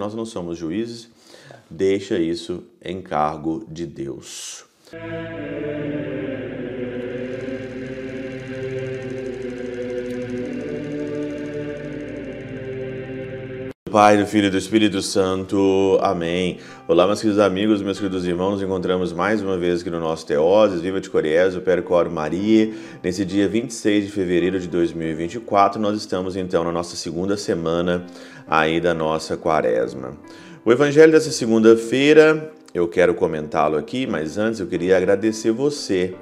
nós não somos juízes, deixa isso em cargo de Deus. Pai, do Filho e do Espírito Santo. Amém. Olá, meus queridos amigos, meus queridos irmãos. Nos encontramos mais uma vez aqui no nosso Teoses, Viva de Coriezo, Percor Maria. Nesse dia 26 de fevereiro de 2024, nós estamos então na nossa segunda semana aí da nossa quaresma. O evangelho dessa segunda-feira, eu quero comentá-lo aqui, mas antes eu queria agradecer você,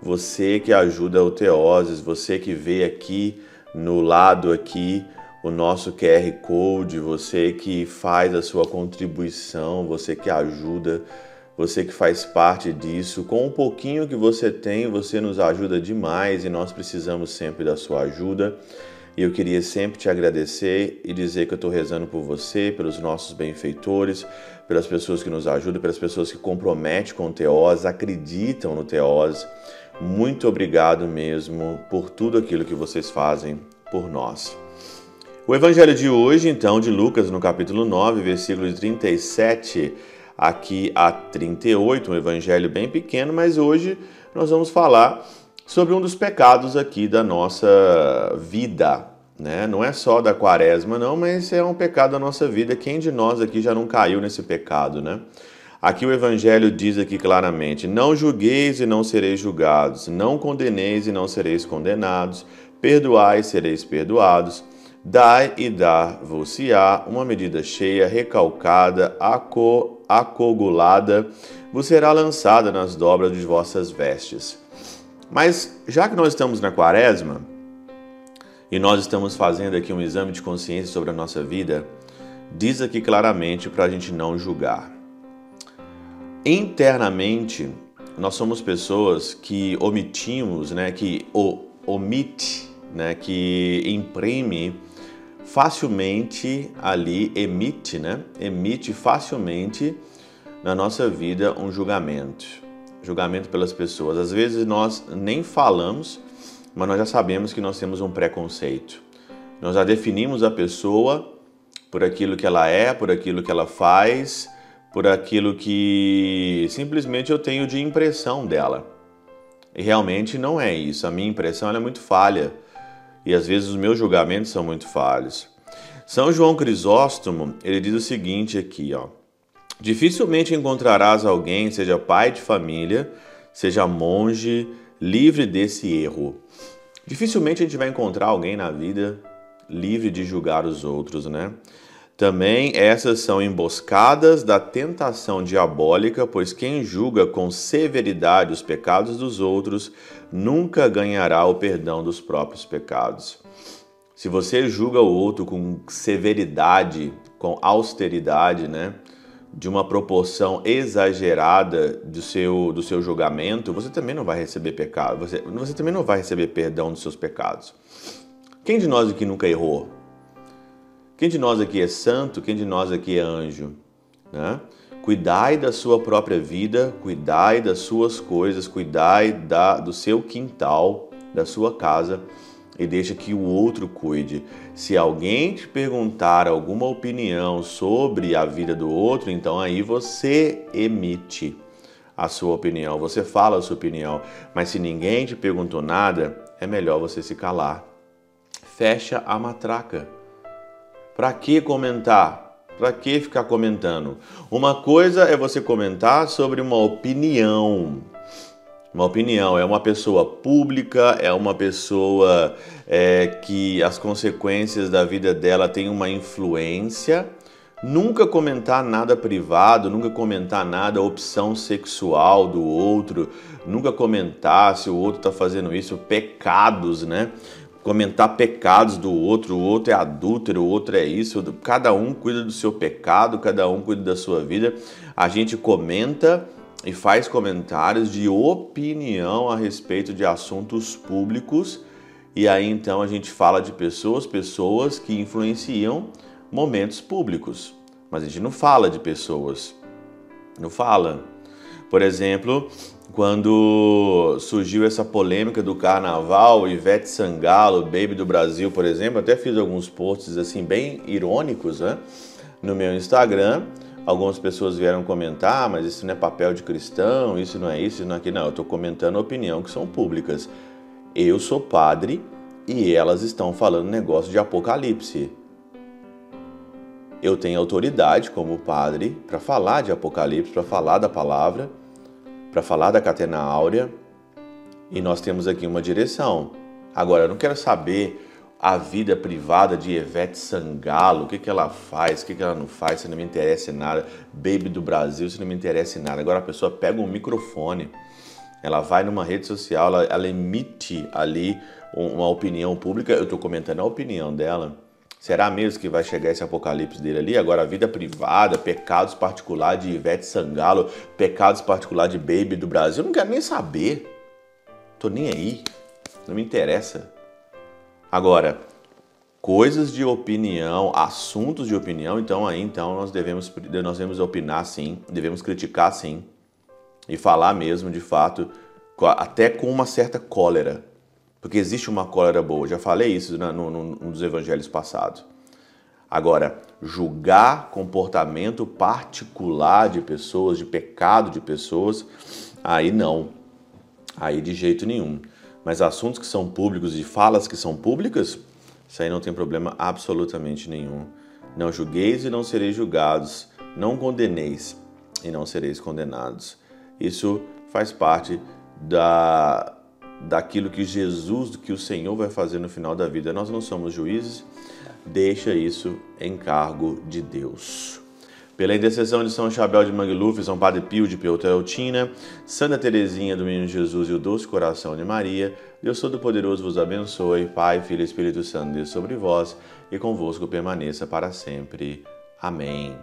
você que ajuda o Teoses, você que vê aqui no lado aqui o nosso QR Code, você que faz a sua contribuição, você que ajuda, você que faz parte disso. Com um pouquinho que você tem, você nos ajuda demais e nós precisamos sempre da sua ajuda. E eu queria sempre te agradecer e dizer que eu estou rezando por você, pelos nossos benfeitores, pelas pessoas que nos ajudam, pelas pessoas que comprometem com o Teós, acreditam no Teós. Muito obrigado mesmo por tudo aquilo que vocês fazem por nós. O evangelho de hoje, então, de Lucas, no capítulo 9, versículos 37 aqui a 38, um evangelho bem pequeno, mas hoje nós vamos falar sobre um dos pecados aqui da nossa vida, né? Não é só da quaresma, não, mas é um pecado da nossa vida. Quem de nós aqui já não caiu nesse pecado, né? Aqui o Evangelho diz aqui claramente: Não julgueis e não sereis julgados, não condeneis e não sereis condenados, perdoai e sereis perdoados Dai e dar-vos-á uma medida cheia, recalcada, aco, acogulada, vos será lançada nas dobras de vossas vestes. Mas, já que nós estamos na quaresma, e nós estamos fazendo aqui um exame de consciência sobre a nossa vida, diz aqui claramente para a gente não julgar. Internamente, nós somos pessoas que omitimos, né, que o, omite, né, que imprime facilmente ali emite, né? Emite facilmente na nossa vida um julgamento. Julgamento pelas pessoas. Às vezes nós nem falamos, mas nós já sabemos que nós temos um preconceito. Nós já definimos a pessoa por aquilo que ela é, por aquilo que ela faz, por aquilo que simplesmente eu tenho de impressão dela. E realmente não é isso. A minha impressão é muito falha e às vezes os meus julgamentos são muito falhos. São João Crisóstomo, ele diz o seguinte aqui, ó: Dificilmente encontrarás alguém, seja pai de família, seja monge, livre desse erro. Dificilmente a gente vai encontrar alguém na vida livre de julgar os outros, né? Também essas são emboscadas da tentação diabólica, pois quem julga com severidade os pecados dos outros nunca ganhará o perdão dos próprios pecados. Se você julga o outro com severidade, com austeridade, né? de uma proporção exagerada do seu, do seu julgamento, você também não vai receber pecado, você, você também não vai receber perdão dos seus pecados. Quem de nós aqui nunca errou? Quem de nós aqui é santo? Quem de nós aqui é anjo? Né? Cuidai da sua própria vida, cuidai das suas coisas, cuidai da, do seu quintal, da sua casa e deixa que o outro cuide. Se alguém te perguntar alguma opinião sobre a vida do outro, então aí você emite a sua opinião, você fala a sua opinião. Mas se ninguém te perguntou nada, é melhor você se calar. Fecha a matraca. Para que comentar? Para que ficar comentando? Uma coisa é você comentar sobre uma opinião. Uma opinião é uma pessoa pública, é uma pessoa é, que as consequências da vida dela têm uma influência. Nunca comentar nada privado, nunca comentar nada opção sexual do outro, nunca comentar se o outro está fazendo isso, pecados, né? Comentar pecados do outro, o outro é adúltero, o outro é isso, cada um cuida do seu pecado, cada um cuida da sua vida. A gente comenta e faz comentários de opinião a respeito de assuntos públicos, e aí então a gente fala de pessoas, pessoas que influenciam momentos públicos, mas a gente não fala de pessoas, não fala. Por exemplo, quando surgiu essa polêmica do carnaval, Ivete Sangalo, Baby do Brasil, por exemplo, até fiz alguns posts assim bem irônicos, né? no meu Instagram. Algumas pessoas vieram comentar, ah, mas isso não é papel de cristão, isso não é isso, isso não é aquilo. Não, eu estou comentando a opinião que são públicas. Eu sou padre e elas estão falando negócio de apocalipse. Eu tenho autoridade como padre para falar de apocalipse, para falar da palavra, para falar da catena áurea, e nós temos aqui uma direção. Agora, eu não quero saber a vida privada de Ivete Sangalo, o que, que ela faz, o que, que ela não faz, se não me interessa em nada. Baby do Brasil, se não me interessa em nada. Agora a pessoa pega um microfone, ela vai numa rede social, ela, ela emite ali uma opinião pública. Eu estou comentando a opinião dela. Será mesmo que vai chegar esse apocalipse dele ali? Agora, a vida privada, pecados particulares de Ivete Sangalo, pecados particulares de Baby do Brasil, eu não quero nem saber. Tô nem aí. Não me interessa. Agora, coisas de opinião, assuntos de opinião, então aí então nós devemos nós devemos opinar sim, devemos criticar sim e falar mesmo de fato, até com uma certa cólera, porque existe uma cólera boa. Já falei isso no, no, num dos evangelhos passados. Agora, julgar comportamento particular de pessoas, de pecado de pessoas, aí não. Aí de jeito nenhum. Mas assuntos que são públicos e falas que são públicas, isso aí não tem problema absolutamente nenhum. Não julgueis e não sereis julgados, não condeneis e não sereis condenados. Isso faz parte da daquilo que Jesus, que o Senhor vai fazer no final da vida. Nós não somos juízes, deixa isso em cargo de Deus. Pela intercessão de São Chabel de Mangluf, São Padre Pio de Peutrautina, Santa Teresinha do Menino Jesus e o Doce Coração de Maria, Deus Todo-Poderoso vos abençoe, Pai, Filho e Espírito Santo, Deus sobre vós e convosco permaneça para sempre. Amém.